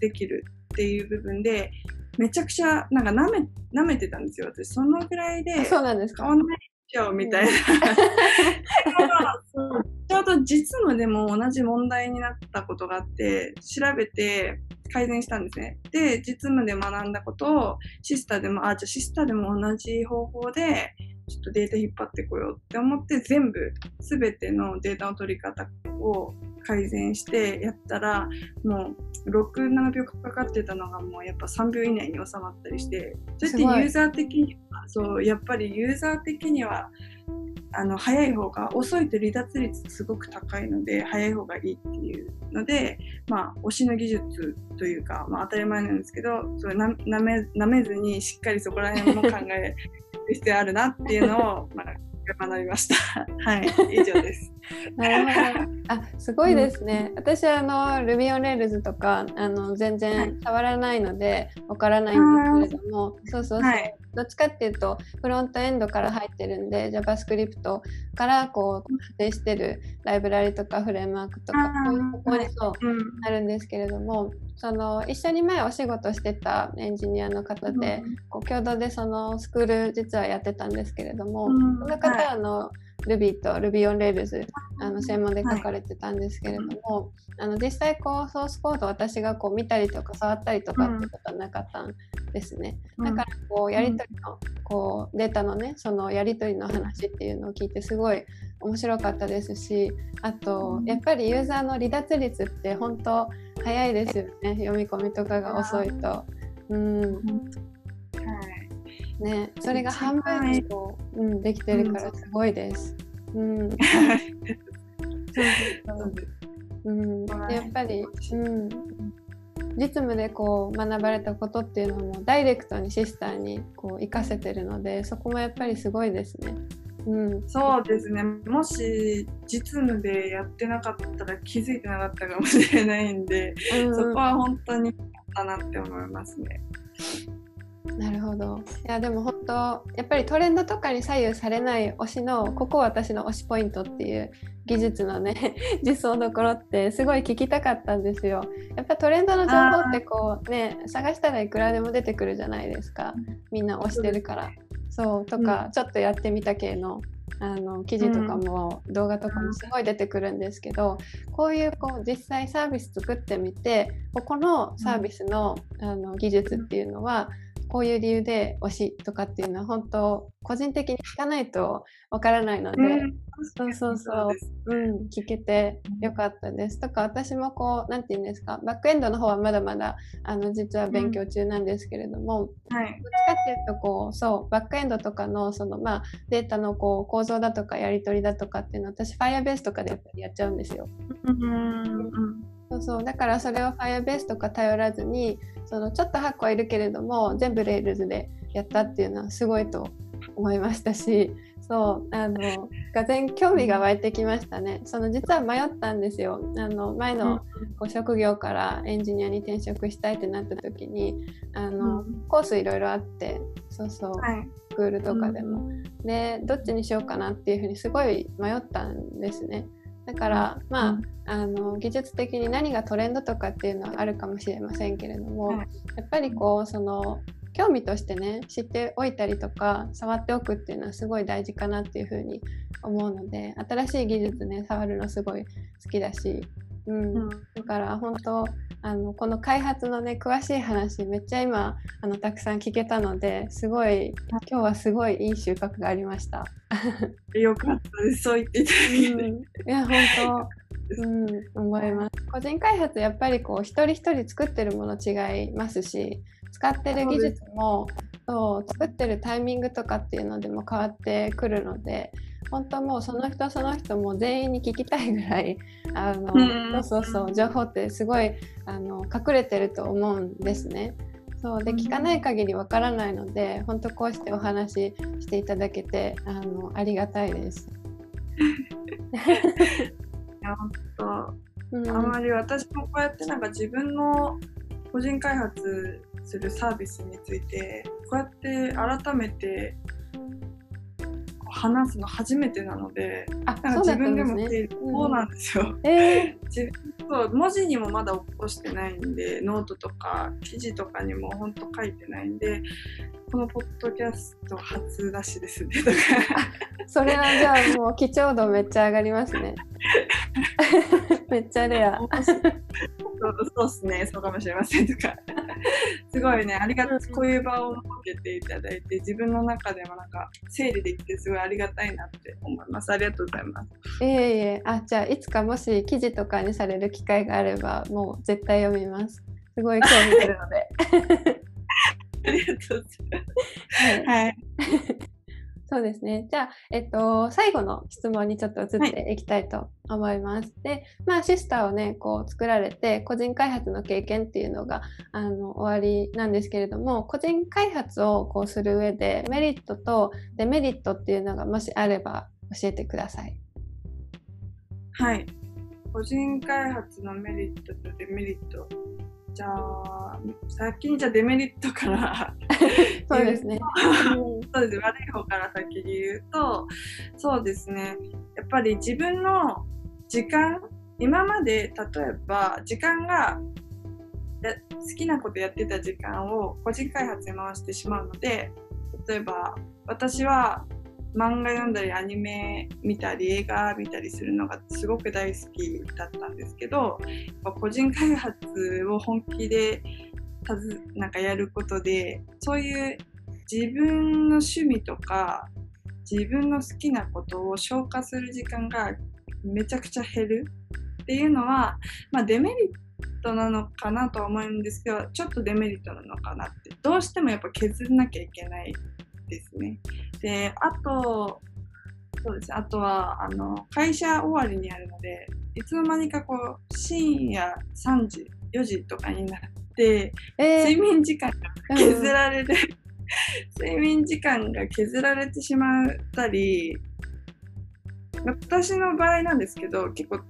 できるっていう部分でめちゃくちゃなんか舐め舐めてたんですよ。私そのぐらいでそうなんですか？変わんないよみたいな、ちょうど実務でも同じ問題になったことがあって調べて改善したんですね。で実務で学んだことをシスターでもあじゃあシスターでも同じ方法でちょっとデータ引っ張ってこようって思って全部全てのデータの取り方を改善してやったらもう67秒かかってたのがもうやっぱ3秒以内に収まったりしてそれってユーザー的にはそうやっぱりユーザー的にはあの早い方が遅いと離脱率すごく高いので早い方がいいっていうのでまあ推しの技術というか、まあ、当たり前なんですけどそれなめなめずにしっかりそこら辺も考え必要あるなっていうのを、まあ、学びました。はい、以上です。なるほど。あ、すごいですね。うん、私はあの Ruby on Rails とかあの全然触らないのでわからないんですけれども、そうそうそう。はい、どっちかっていうとフロントエンドから入ってるんで JavaScript からこう派生してるライブラリとかフレームワークとかそういう方向にそうなるんですけれども、その一緒に前お仕事してたエンジニアの方で、こう共同でそのスクール実はやってたんですけれども、その方はあの、Ruby と Ruby on Rails あの専門で書かれてたんですけれども、あの実際こうソースコード私がこう見たりとか触ったりとかってことはなかったんですね。だからこうやり取りのこうデータのねそのやり取りの話っていうのを聞いてすごい面白かったですしあとやっぱりユーザーの離脱率って本当早いですよね。読み込みとかが遅いと。うん、はいね、それが半分にこう、うん、できてるからすごいです。うん。うん、やっぱり、うん、実務でこう学ばれたことっていうのもダイレクトにシスターにこう活かせてるのでそこもやっぱりすごいですね。うん、そうですね。もし実務でやってなかったら気づいてなかったかもしれないんで、うん、そこは本当にあったなって思いますね。なるほど。いやでも本当やっぱりトレンドとかに左右されない推しのここ私の推しポイントっていう技術のね 実装どころってすごい聞きたかったんですよ。やっぱトレンドの情報ってこうね探したらいくらでも出てくるじゃないですか。みんな推してるからそうとか、うん、ちょっとやってみた系のあの記事とかも動画とかもすごい出てくるんですけど、こういうこう実際サービス作ってみてここのサービスのあの技術っていうのはこういう理由で推しとかっていうのは本当個人的に聞かないとわからないので、うん、そうそうそうう、ん、聞けてよかったです。とか私もこう何て言うんですかバックエンドの方はまだまだあの実は勉強中なんですけれども、うん、はい、どっちかっていうとこうそうバックエンドとかのその、まあ、データのこう構造だとかやり取りだとかっていうのは私 Firebase とかでやっぱりやっちゃうんですよ。うん、うんそうそう。だからそれを Firebase とか頼らずにそのちょっとハックはいるけれども全部 Rails でやったっていうのはすごいと思いましたしそう。あのがぜ興味が湧いてきましたね。その実は迷ったんですよ。あの前のこう職業からエンジニアに転職したいってなった時にあの、コースいろいろあってそうそう、はい、スクールとかでも、でどっちにしようかなっていうふうにすごい迷ったんですね。だからまああの技術的に何がトレンドとかっていうのはあるかもしれませんけれども、やっぱりこうその興味としてね知っておいたりとか触っておくっていうのはすごい大事かなっていうふうに思うので新しい技術ね触るのすごい好きだし、うん、うん、だから本当あのこの開発のね詳しい話めっちゃ今あのたくさん聞けたのですごい今日はすごいいい収穫がありました。よかったです。そう言っていただけて、うん、いや本当 うん思います。個人開発やっぱりこう一人一人作ってるもの違いますし使ってる技術もそう作ってるタイミングとかっていうのでも変わってくるので本当もうその人その人も全員に聞きたいぐらいあの、うん、そうそうそう情報ってすごいあの隠れてると思うんですね。そうで聞かない限りわからないので本当こうしてお話ししていただけてあのありがたいです。いや本当、うん、あまり私もこうやってなんか自分の個人開発するサービスについてこうやって改めて話すの初めてなのであ自分でもそうなんですよ、えー、自そう文字にもまだ起こしてないんでノートとか記事とかにも本当書いてないんでこのポッドキャスト初出しですね。とかそれはじゃあもう貴重度めっちゃ上がりますね。めっちゃレア。そうですね。そうかもしれませんとか。すごいね。ありがとうこういう場を設けていただいて自分の中でもなんか整理できてすごいありがたいなって思います。ありがとうございます。ええいえ。あじゃあいつかもし記事とかにされる機会があればもう絶対読みますすごい興味あるのでありがとうございます。はい。はい、そうですね。じゃあ、えっと、最後の質問にちょっと移っていきたいと思います。はい、で、まあ、シスターをね、こう作られて、個人開発の経験っていうのが、あの、終わりなんですけれども、個人開発をこうする上で、メリットとデメリットっていうのがもしあれば教えてください。はい。個人開発のメリットとデメリット。じゃあ先にじゃあデメリットから そうですねそうです悪い方から先に言うとそうですねやっぱり自分の時間今まで例えば時間が好きなことやってた時間を個人開発に回してしまうので例えば私は漫画読んだりアニメ見たり映画見たりするのがすごく大好きだったんですけど個人開発を本気でたずなんかやることでそういう自分の趣味とか自分の好きなことを消化する時間がめちゃくちゃ減るっていうのは、まあ、デメリットなのかなとは思うんですけどちょっとデメリットなのかなって。どうしてもやっぱ削らなきゃいけないですね。で、あと、そうです。あとはあの会社終わりにあるのでいつの間にかこう深夜3時4時とかになって、えー、睡眠時間が削られる、うん、睡眠時間が削られてしまったり私の場合なんですけど結構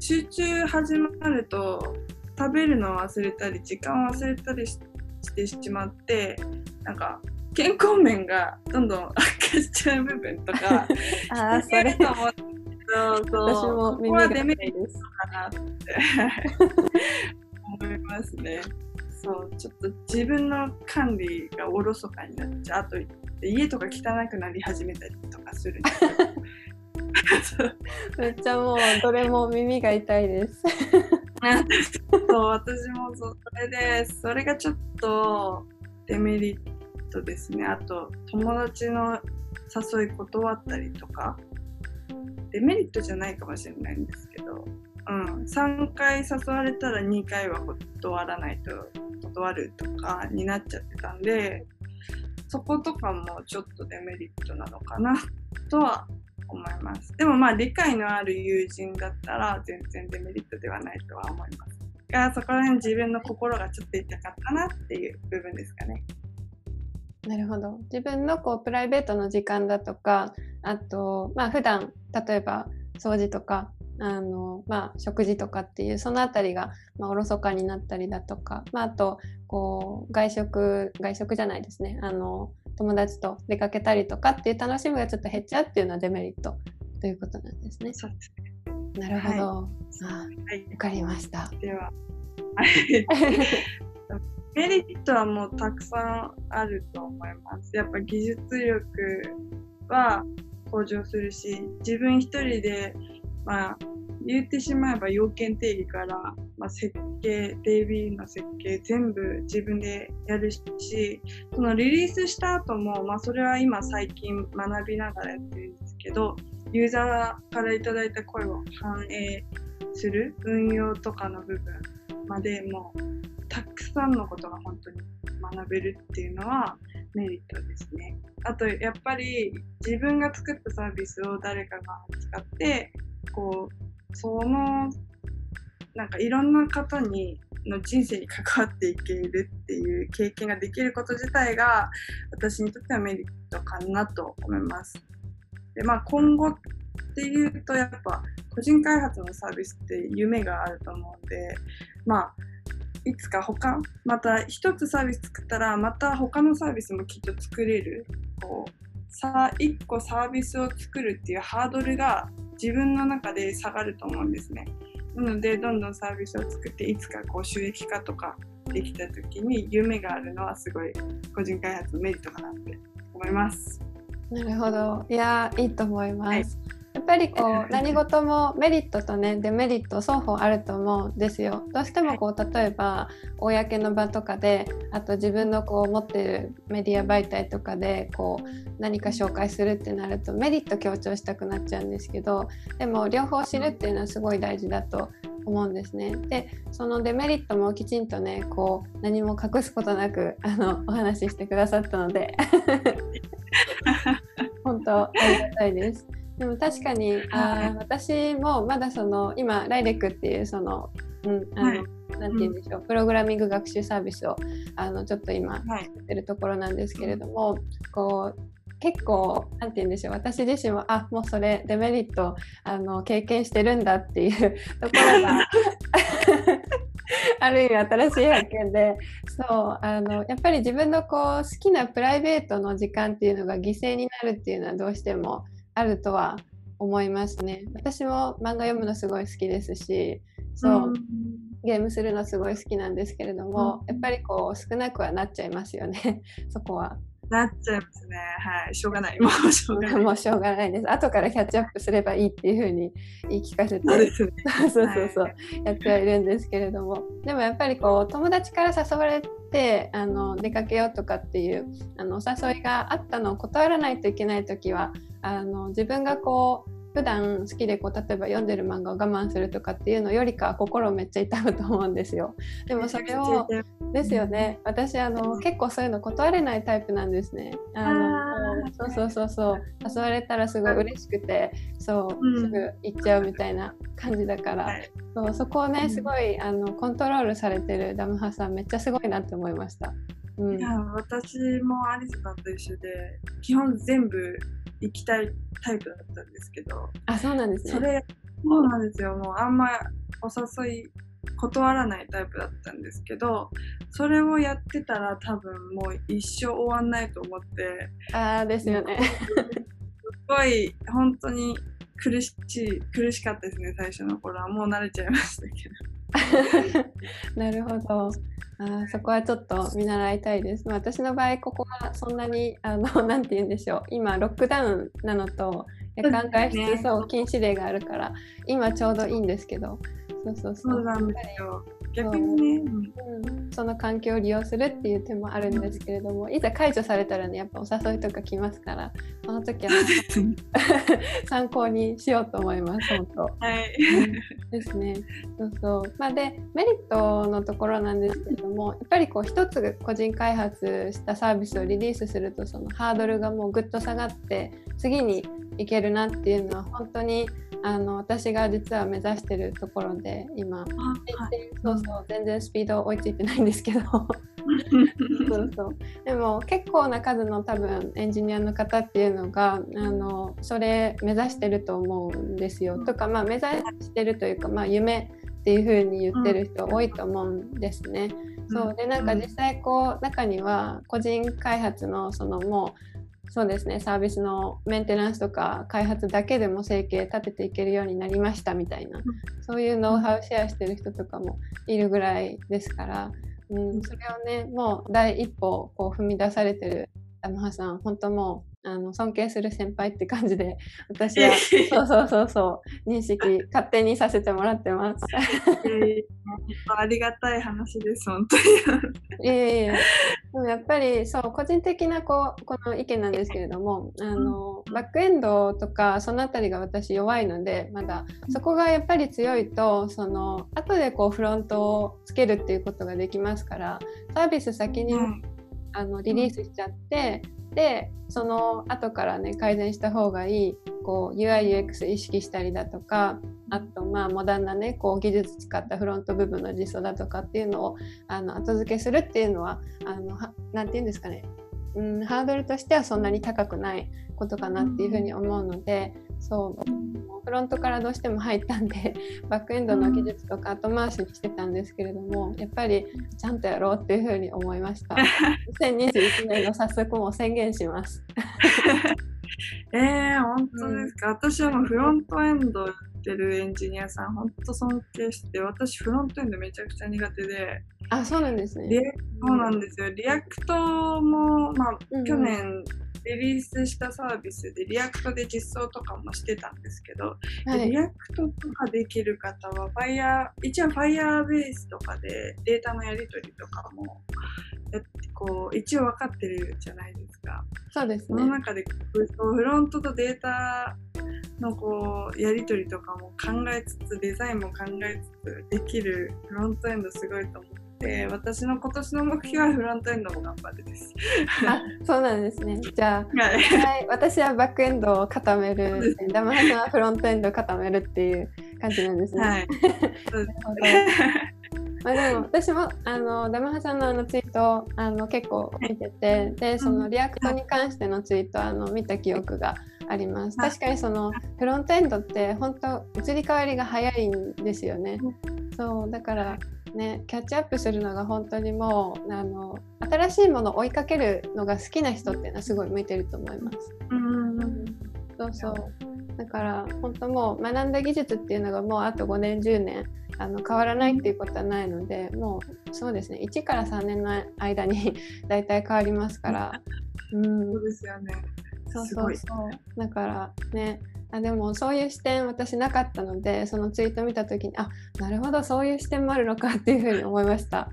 集中始まると食べるのを忘れたり時間を忘れたりしてしまってなんか健康面がどんどん悪化しちゃう部分とか ああそれと思そうそう私も耳が痛いですかなって思いますね。そうちょっと自分の管理がおろそかになっちゃう。あと家とか汚くなり始めたりとかするんですよ。めっちゃもうどれも耳が痛いです。そう私もそうそれでそれがちょっとデメリッとですねあと友達の誘い断ったりとかデメリットじゃないかもしれないんですけど、うん、3回誘われたら2回は断らないと断るとかになっちゃってたんでそことかもちょっとデメリットなのかなとは思いますでもまあ理解のある友人だったら全然デメリットではないとは思いますがそこら辺自分の心がちょっと痛かったなっていう部分ですかね。なるほど。自分のこうプライベートの時間だとかあとまあ普段例えば掃除とかあの、まあ、食事とかっていうその辺りが、まあ、おろそかになったりだとか、まあ、あとこう外食外食じゃないですね。あの友達と出かけたりとかっていう楽しみがちょっと減っちゃうっていうのはデメリット。ということなんですね。そうですね。なるほど、はい、あ、はい、分かりました。では メリットはもうたくさんあると思います。やっぱ技術力は向上するし、自分一人で、まあ、言ってしまえば要件定義から、まあ、設計、DB の設計全部自分でやるし、そのリリースした後も、まあそれは今最近学びながらやってるんですけど、ユーザーからいただいた声を反映する運用とかの部分までもうたくさんのことが本当に学べるっていうのはメリットですね。あとやっぱり自分が作ったサービスを誰かが使ってこうそのなんかいろんな方にの人生に関わっていけるっていう経験ができること自体が私にとってはメリットかなと思います。でまあ今後っていうとやっぱ個人開発のサービスって夢があると思うんでまあいつか他また一つサービス作ったらまた他のサービスもきっと作れるこうさ一個サービスを作るっていうハードルが自分の中で下がると思うんですね。なのでどんどんサービスを作っていつかこう収益化とかできた時に夢があるのはすごい個人開発のメリットかなって思います。なるほど。いや、いいと思います。はいやっぱりこう 何事もメリットとねデメリット双方あると思うんですよ。どうしてもこう例えば公の場とかであと自分のこう持ってるメディア媒体とかでこう何か紹介するってなるとメリット強調したくなっちゃうんですけどでも両方知るっていうのはすごい大事だと思うんですね。でそのデメリットもきちんとねこう何も隠すことなくあのお話ししてくださったので 本当ありがたいです。でも確かにあ私もまだその今ライレックっていうその、うんあのはい、なんて言うんでしょう、うん、プログラミング学習サービスをあのちょっと今作ってるところなんですけれども、はい、こう結構なんて言うんでしょう私自身はあもうそれデメリットあの経験してるんだっていう ところが ある意味新しい発見でそうあのやっぱり自分のこう好きなプライベートの時間っていうのが犠牲になるっていうのはどうしてもあるとは思いますね。私も漫画読むのすごい好きですしそう、うん、ゲームするのすごい好きなんですけれども、うん、やっぱりこう少なくはなっちゃいますよね そこは。なっちゃいますね。はい。しょうがない。もうしょうがない。もうしょうがないです。後からキャッチアップすればいいっていうふうに言い聞かせて、そう そうそうそう、はい、やってはいるんですけれども、でもやっぱりこう友達から誘われてあの出かけようとかっていうあのお誘いがあったのを断らないといけない時はあの自分がこう普段好きでこう例えば読んでる漫画を我慢するとかっていうのよりかは心めっちゃ痛むと思うんですよ。でもそれをですよね。私あの結構そういうの断れないタイプなんですね。あのそうそうそうそう。誘われたらすごい嬉しくてそうすぐ行っちゃうみたいな感じだから、そうそこをねすごいあのコントロールされてるダムハさんめっちゃすごいなって思いました。うん、いや私もアリスさんと一緒で基本全部行きたいタイプだったんですけどあそうなんですね。それそうなんですよ。もうあんまお誘い断らないタイプだったんですけどそれをやってたら多分もう一生終わんないと思ってああですよね。すごい本当に苦しい苦しかったですね最初の頃は。もう慣れちゃいましたけど なるほどあそこはちょっと見習いたいです。私の場合、ここはそんなに、あの、なんて言うんでしょう。今、ロックダウンなのと、夜間外出そう禁止令があるから、今ちょうどいいんですけど、そうそうそう。そうなんですよ。逆にね、うん、その環境を利用するっていう手もあるんですけれども、いざ解除されたらね、やっぱお誘いとか来ますから、その時は 参考にしようと思います、本当。はい。ですね。そうそう。まあ、で、メリットのところなんですけれども、やっぱりこう、一つ個人開発したサービスをリリースすると、そのハードルがもうぐっと下がって、次に行けるなっていうのは、本当にあの私が実は目指してるところで今、はい、そうそう全然スピード追いついてないんですけど。そうそう。でも結構な数の多分エンジニアの方っていうのがあのそれ目指してると思うんですよ。とかまあ目指してるというか、まあ、夢っていう風に言ってる人多いと思うんですね。そう。でなんか実際こう中には個人開発のそのもうそうですね。サービスのメンテナンスとか開発だけでも生計立てていけるようになりましたみたいな。そういうノウハウシェアしてる人とかもいるぐらいですから。うん、それをねもう第一歩こう踏み出されてるダムハさん本当もうあの尊敬する先輩って感じで 私はそうそうそうそう認識 勝手にさせてもらってます。えー、ありがたい話です本当に。いえいえでもやっぱりそう個人的なこうこの意見なんですけれどもあの、バックエンドとかその辺りが私弱いのでまだそこがやっぱり強いとその後でこうフロントをつけるっていうことができますからサービス先に、あのリリースしちゃってでその後からね改善した方がいいこう UIUX 意識したりだとかあとまあモダンなねこう技術使ったフロント部分の実装だとかっていうのをあの後付けするっていうのは何て言うんですかね。うんハードルとしてはそんなに高くないことかなっていうふうに思うのでそう。フロントからどうしても入ったんで バックエンドの技術とか後回しにしてたんですけれどもやっぱりちゃんとやろうっていうふうに思いました。2021年の早速もう宣言します。えー、本当ですか、うん、私はもうフロントエンドってるエンジニアさん本当尊敬して私フロントエンドめちゃくちゃ苦手で。あそうなんですね。そうなんですよ。 React もまあ、うん、去年リリースしたサービスで React で実装とかもしてたんですけど、はい、 React とかできる方は Fire 一応 Firebase とかでデータのやり取りとかもこう一応分かってるじゃないですか。そうですね。その中でフロントとデータのこうやり取りとかも考えつつデザインも考えつつできるフロントエンドすごいと思って。私の今年の目標はフロントエンドも頑張るです。あ、そうなんですね。じゃあ、はい、はい、私はバックエンドを固める、ダマさんはフロントエンドを固めるっていう感じなんですね。はい。そうですまあ、でも私もあのだむはさんのあのツイートあの結構見ててでその React に関してのツイートあの見た記憶があります。確かにそのフロントエンドって本当移り変わりが早いんですよね。そうだからねキャッチアップするのが本当にもうあの新しいものを追いかけるのが好きな人っていうのはすごい向いてると思います。うん。そうそう。だから本当もう学んだ技術っていうのがもうあと5年10年あの変わらないっていうことはないのでもうそうですね。1から3年の間に 大体変わりますから。うん、そうですよね。そうそうそう。だからねあでもそういう視点私なかったのでそのツイート見た時にあなるほどそういう視点もあるのかっていうふうに思いました。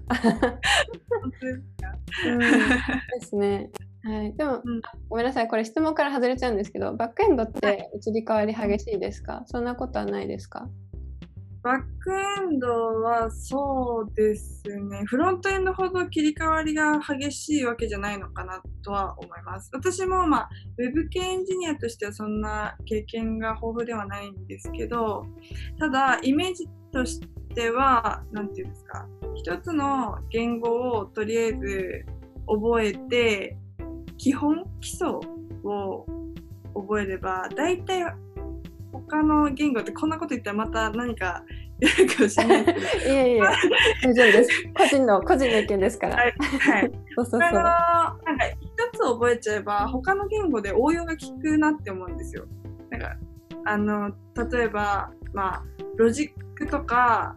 うん、ですね。はい、でも、うん、ごめんなさい。これ質問から外れちゃうんですけどバックエンドって移り変わり激しいですか？そんなことはないですか？バックエンドはそうですね、フロントエンドほど切り替わりが激しいわけじゃないのかなとは思います。私も、まあ、ウェブ系エンジニアとしてはそんな経験が豊富ではないんですけど、ただ、イメージとしては、何て言うんですか、一つの言語をとりあえず覚えて、基本、基礎を覚えれば、大体他の言語ってこんなこと言ったらまた何かやるかもしれないいやいや大丈夫です。個人の個人の意見ですから。はい、はい、そうそうそう。なんか一つ覚えちゃえば他の言語で応用が効くなって思うんですよ。なんかあの例えばまあロジックとか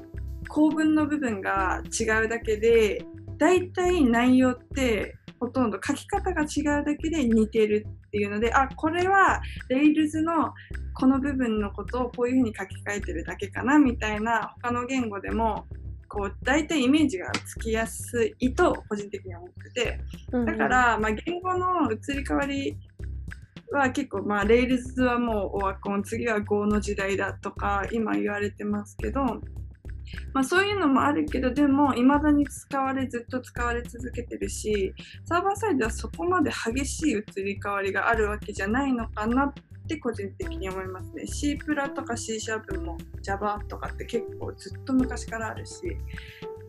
構文の部分が違うだけで大体内容ってほとんど書き方が違うだけで似てるっていうのであこれは Rails のこの部分のことをこういうふうに書き換えてるだけかなみたいな他の言語でもこう大体イメージがつきやすいと個人的には思っててだから、まあ、言語の移り変わりは結構まあ Rails はもうオワコン次は Go の時代だとか今言われてますけどまあ、そういうのもあるけどでもいまだに使われずっと使われ続けてるしサーバーサイドはそこまで激しい移り変わりがあるわけじゃないのかなって個人的に思いますね C プラとか C シャープも Java とかって結構ずっと昔からあるし、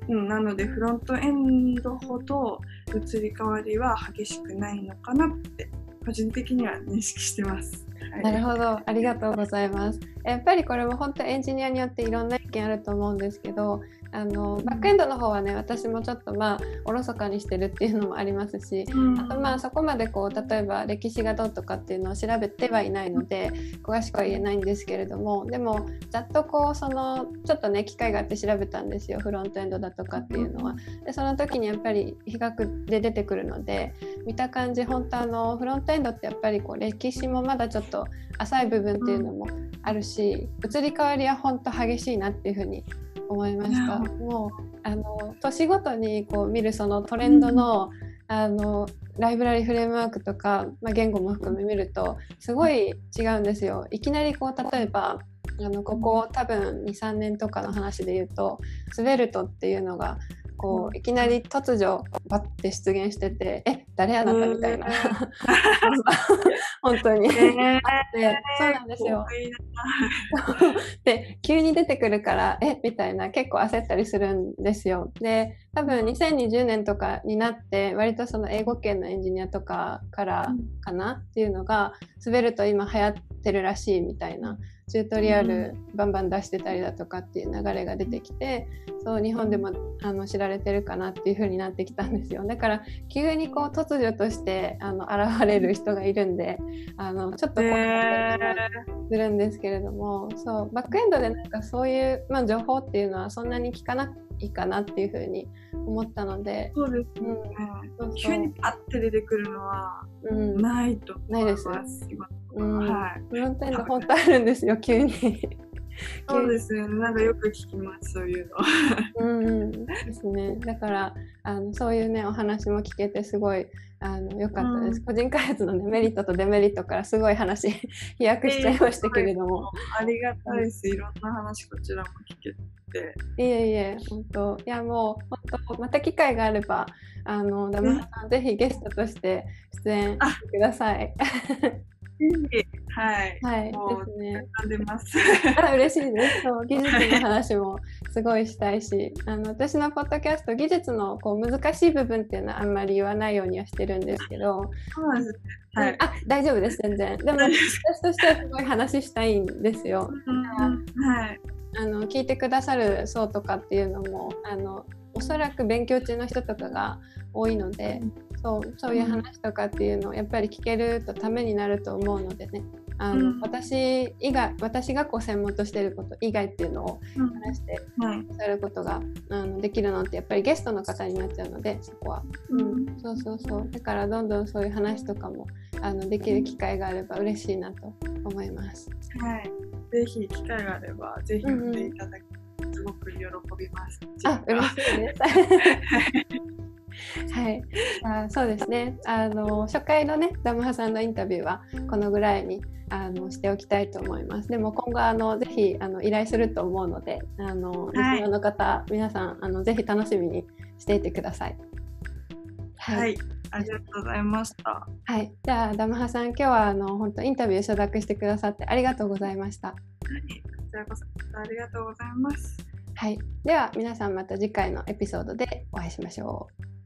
うん、なのでフロントエンドほど移り変わりは激しくないのかなって個人的には認識してます。なるほど、ありがとうございます。やっぱりこれも本当エンジニアによっていろんな意見あると思うんですけど、あのバックエンドの方はね私もちょっとまあおろそかにしてるっていうのもありますし、あとまあそこまでこう例えば歴史がどうとかっていうのを調べてはいないので詳しくは言えないんですけれどもでもざっとこうそのちょっとね機会があって調べたんですよフロントエンドだとかっていうのは。でその時にやっぱり比較で出てくるので見た感じ本当あのフロントエンドってやっぱりこう歴史もまだちょっと浅い部分っていうのもあるし移り変わりは本当激しいなっていうふうに思いました。もうあの年ごとにこう見るそのトレンドの、あのライブラリフレームワークとか、まあ、言語も含め見るとすごい違うんですよ。いきなりこう例えばあのここ多分23年とかの話で言うとスベルトっていうのがこういきなり突如バッて出現してて「え誰あなた?」みたいな。本当に、えー、そうなんですよ。で急に出てくるから「えみたいな結構焦ったりするんですよ。で多分2020年とかになって割とその英語圏のエンジニアとかからかな？っていうのが滑ると今流行ってるらしいみたいなチュートリアルバンバン出してたりだとかっていう流れが出てきてそう日本でもあの知られてるかなっていう風になってきたんですよ。だから急にこう突如としてあの現れる人がいるんであのちょっと怖かったりするんですけれども、えー、そうバックエンドでなんかそういう、まあ、情報っていうのはそんなに聞かないかなっていう風に思ったのでそうですね、うん、急にパッて出てくるのはないと思います、うんうん、はい。フロントエンド本当あるんですよ、急に。そうですね、なんかよく聞きます、そういうの。うん、うん、ですね。だからあのそういうねお話も聞けてすごいあの良かったです、うん、個人開発の、ね、メリットとデメリットからすごい話 飛躍しちゃいましたけれども。ありがたいです、いろんな話こちらも聞けて。いえいえ、本当いやもう本当また機会があればあのダムさんぜひゲストとして出演してください。はい。はい。ですね。でます。あ、嬉しいです。そう、技術の話もすごいしたいし、あの私のポッドキャスト技術のこう難しい部分っていうのはあんまり言わないようにはしてるんですけど。そうですはい。あ、大丈夫です全然。でも 私としてはすごい話したいんですよ。はい。あの聞いてくださる層とかっていうのもあのおそらく勉強中の人とかが多いので、そうそういう話とかっていうのをやっぱり聞けるとためになると思うのでね。あの、うん、私以外私がこう専門としていること以外っていうのを話してさることが、うん、あのできるのってやっぱりゲストの方になっちゃうのでそこは、うん、そうそうそう。だからどんどんそういう話とかもあのできる機会があれば嬉しいなと思います。はい、ぜひ機会があればぜひ読んでいただき、うん、すごく喜びます。あ嬉しいです。はい、あそうですねあの初回のねダムハさんのインタビューはこのぐらいにあのしておきたいと思いますでも今後あのぜひあの依頼すると思うのであの、リスナーの方皆さんあのぜひ楽しみにしていてください。はい、はいありがとうございました。はい、じゃあダムハさん今日はあの本当インタビュー承諾してくださってありがとうございました。はい、こちらこそありがとうございます。はい、では皆さんまた次回のエピソードでお会いしましょう。